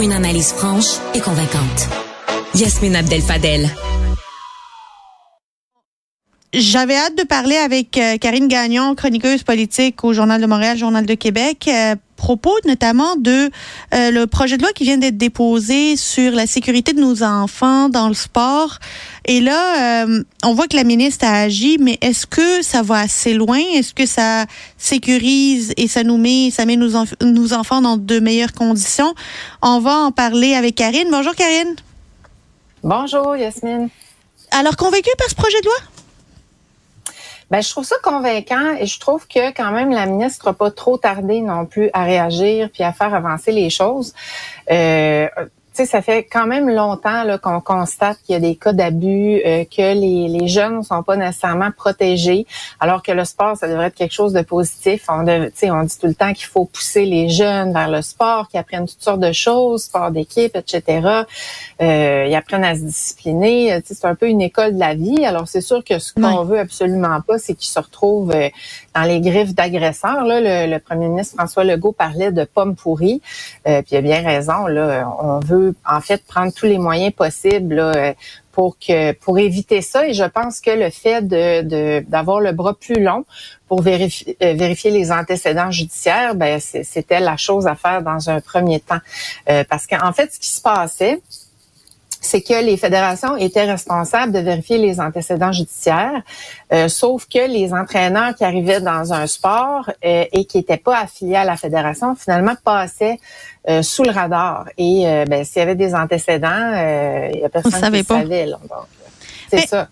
une analyse franche et convaincante. Yasmine Abdel-Fadel. J'avais hâte de parler avec euh, Karine Gagnon, chroniqueuse politique au Journal de Montréal, Journal de Québec, à propos notamment de euh, le projet de loi qui vient d'être déposé sur la sécurité de nos enfants dans le sport. Et là, euh, on voit que la ministre a agi, mais est-ce que ça va assez loin? Est-ce que ça sécurise et ça nous met, ça met nos, nos enfants dans de meilleures conditions? On va en parler avec Karine. Bonjour Karine. Bonjour Yasmine. Alors, convaincue par ce projet de loi? Ben, je trouve ça convaincant et je trouve que quand même la ministre n'a pas trop tardé non plus à réagir puis à faire avancer les choses. Euh, ça fait quand même longtemps qu'on constate qu'il y a des cas d'abus, euh, que les, les jeunes ne sont pas nécessairement protégés, alors que le sport, ça devrait être quelque chose de positif. On, on dit tout le temps qu'il faut pousser les jeunes vers le sport, qu'ils apprennent toutes sortes de choses, sport d'équipe, etc. Euh, ils apprennent à se discipliner. C'est un peu une école de la vie. Alors, c'est sûr que ce qu'on veut absolument pas, c'est qu'ils se retrouvent euh, dans les griffes d'agresseurs. Le, le, premier ministre François Legault parlait de pommes pourries, euh, puis il a bien raison. Là, on veut en fait prendre tous les moyens possibles euh, pour que pour éviter ça. Et je pense que le fait de d'avoir le bras plus long pour vérifier, euh, vérifier les antécédents judiciaires, ben c'était la chose à faire dans un premier temps, euh, parce qu'en fait, ce qui se passait, c'est que les fédérations étaient responsables de vérifier les antécédents judiciaires, euh, sauf que les entraîneurs qui arrivaient dans un sport euh, et qui n'étaient pas affiliés à la fédération, finalement passaient euh, sous le radar. Et ben, s'il y avait des antécédents, il n'y a personne qui le savait. C'est ça.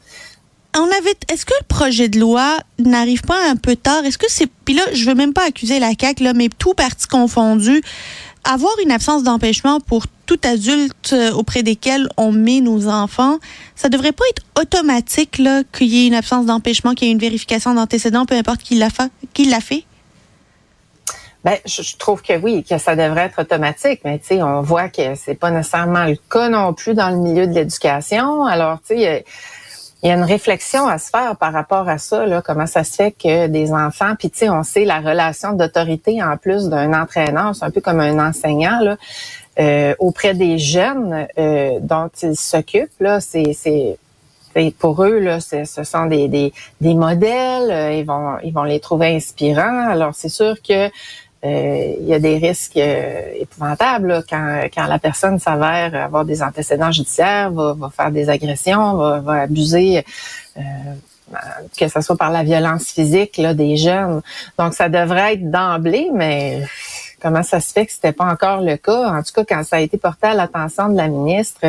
On avait. Est-ce que le projet de loi n'arrive pas un peu tard? Est-ce que c'est puis là, je veux même pas accuser la CAC là, mais tout parti confondu avoir une absence d'empêchement pour tout adulte euh, auprès desquels on met nos enfants, ça devrait pas être automatique qu'il y ait une absence d'empêchement, qu'il y ait une vérification d'antécédents, peu importe qui l'a fait. Qui. Ben, je, trouve que oui, que ça devrait être automatique, mais tu sais, on voit que c'est pas nécessairement le cas non plus dans le milieu de l'éducation. Alors, tu sais, il y a une réflexion à se faire par rapport à ça, là, comment ça se fait que des enfants, puis tu sais, on sait la relation d'autorité en plus d'un entraîneur, c'est un peu comme un enseignant là, euh, auprès des jeunes euh, dont ils s'occupent c'est pour eux là, ce sont des, des, des modèles, euh, ils vont ils vont les trouver inspirants. Alors c'est sûr que il y a des risques euh, épouvantables quand, quand la personne s'avère avoir des antécédents judiciaires, va, va faire des agressions, va, va abuser, euh, que ce soit par la violence physique là, des jeunes. Donc, ça devrait être d'emblée, mais comment ça se fait que c'était pas encore le cas? En tout cas, quand ça a été porté à l'attention de la ministre,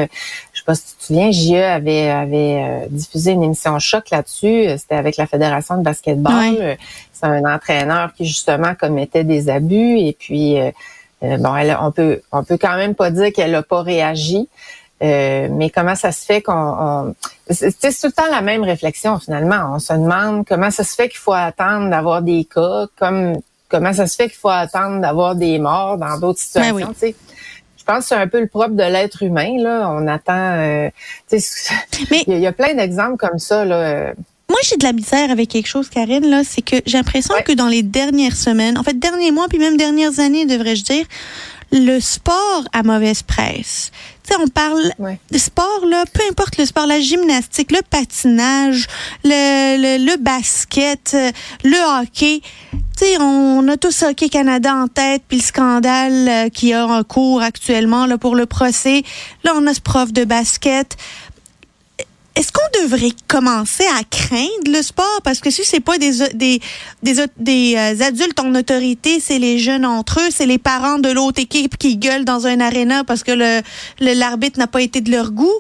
pas si tu te souviens, JE avait, avait diffusé une émission choc là-dessus. C'était avec la Fédération de basketball c'est un entraîneur qui justement commettait des abus et puis euh, euh, bon, elle, on peut on peut quand même pas dire qu'elle a pas réagi. Euh, mais comment ça se fait qu'on c'est tout le temps la même réflexion finalement. On se demande comment ça se fait qu'il faut attendre d'avoir des cas, comme comment ça se fait qu'il faut attendre d'avoir des morts dans d'autres ben situations. Pense que c'est un peu le propre de l'être humain là. On attend. mais il y, a plein d'exemples comme ça là. Moi, j'ai de la misère avec quelque chose, Karine, là, c'est que j'ai l'impression que dans les dernières semaines, en fait, derniers mois, puis même dernières années, devrais-je dire, le sport a mauvaise presse. Tu sais, on parle de sport, là, peu importe le sport, la gymnastique, le patinage, le, le, basket, le hockey. Tu sais, on a tous Hockey Canada en tête, puis le scandale euh, qui a en cours actuellement là, pour le procès. Là, on a ce prof de basket. Est-ce qu'on devrait commencer à craindre le sport? Parce que si c'est pas des, des, des, euh, adultes en autorité, c'est les jeunes entre eux, c'est les parents de l'autre équipe qui gueulent dans un aréna parce que le, l'arbitre n'a pas été de leur goût.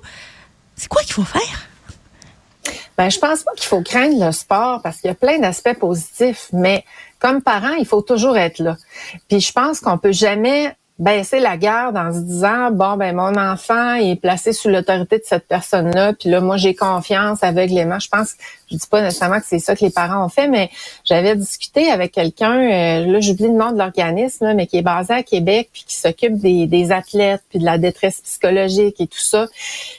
C'est quoi qu'il faut faire? Ben, je pense pas qu'il faut craindre le sport parce qu'il y a plein d'aspects positifs, mais comme parent, il faut toujours être là. Puis je pense qu'on peut jamais baisser la garde en se disant bon ben mon enfant est placé sous l'autorité de cette personne-là puis là moi j'ai confiance aveuglément je pense je dis pas nécessairement que c'est ça que les parents ont fait mais j'avais discuté avec quelqu'un euh, là j'oublie le nom de l'organisme mais qui est basé à Québec puis qui s'occupe des, des athlètes puis de la détresse psychologique et tout ça.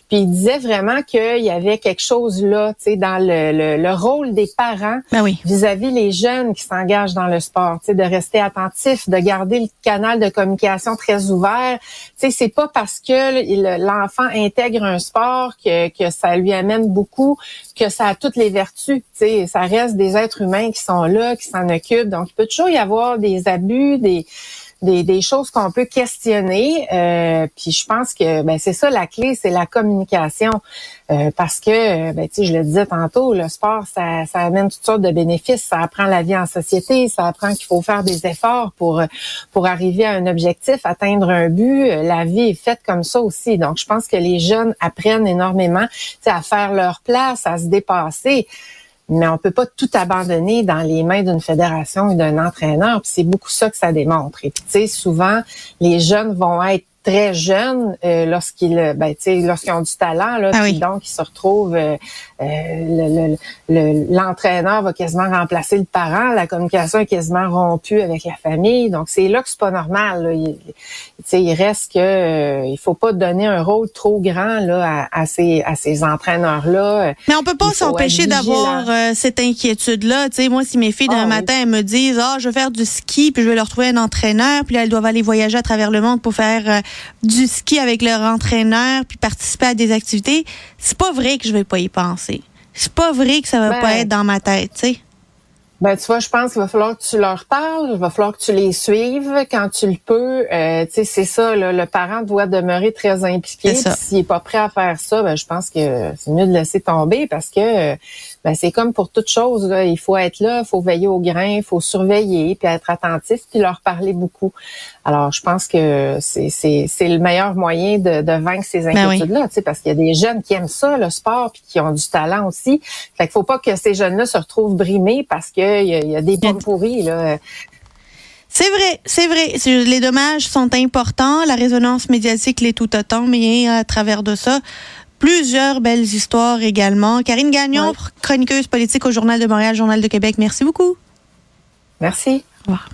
Puis il disait vraiment qu'il y avait quelque chose là tu sais dans le, le, rôle des parents ben vis-à-vis les jeunes qui s'engagent dans le sport tu sais de rester attentifs de garder le canal de communication très ouvert. Tu sais, c'est pas parce que l'enfant intègre un sport que, que ça lui amène beaucoup, que ça a toutes les vertus. Tu ça reste des êtres humains qui sont là, qui s'en occupent. Donc, il peut toujours y avoir des abus, des des, choses qu'on peut questionner. Euh, puis je pense que ben, c'est ça la clé, c'est la communication. Euh, parce que, ben, je le disais tantôt, le sport, ça, ça amène toutes sortes de bénéfices. Ça apprend la vie en société, ça apprend qu'il faut faire des efforts pour, pour arriver à un objectif, atteindre un but. La vie est faite comme ça aussi. Donc, je pense que les jeunes apprennent énormément à faire leur place, à se dépasser mais on peut pas tout abandonner dans les mains d'une fédération et d'un entraîneur. c'est beaucoup ça que ça démontre. Et puis, tu sais, souvent, les jeunes vont être très jeunes euh, lorsqu'ils ben, lorsqu'ils ont du talent là ah donc ils se retrouvent euh, euh l'entraîneur va quasiment remplacer le parent la communication est quasiment rompue avec la famille donc c'est là que c'est pas normal là. Il, il reste que euh, il faut pas donner un rôle trop grand là à, à ces à ces entraîneurs là mais on peut pas s'empêcher d'avoir cette inquiétude là tu sais. Moi si mes filles d'un ah matin elles me disent ah je vais faire du ski puis je vais leur trouver un entraîneur puis là, elles doivent aller voyager à travers le monde pour faire du ski avec leur entraîneur puis participer à des activités, c'est pas vrai que je vais pas y penser. C'est pas vrai que ça va pas ben. être dans ma tête, tu sais. Ben, tu vois, je pense qu'il va falloir que tu leur parles, il va falloir que tu les suives quand tu le peux. Euh, tu sais, c'est ça, le parent doit demeurer très impliqué. S'il est pas prêt à faire ça, ben, je pense que c'est mieux de laisser tomber parce que ben, c'est comme pour toute chose. Là, il faut être là, il faut veiller au grain, il faut surveiller, puis être attentif, puis leur parler beaucoup. Alors, je pense que c'est le meilleur moyen de, de vaincre ces ben inquiétudes-là, parce qu'il y a des jeunes qui aiment ça, le sport, puis qui ont du talent aussi. Fait qu'il faut pas que ces jeunes-là se retrouvent brimés parce qu'il y, a, y a des pommes pourries. Là. C'est vrai, c'est vrai. Les dommages sont importants, la résonance médiatique l'est tout autant, mais à travers de ça, plusieurs belles histoires également. Karine Gagnon, chroniqueuse politique au Journal de Montréal, Journal de Québec. Merci beaucoup. Merci. Au revoir.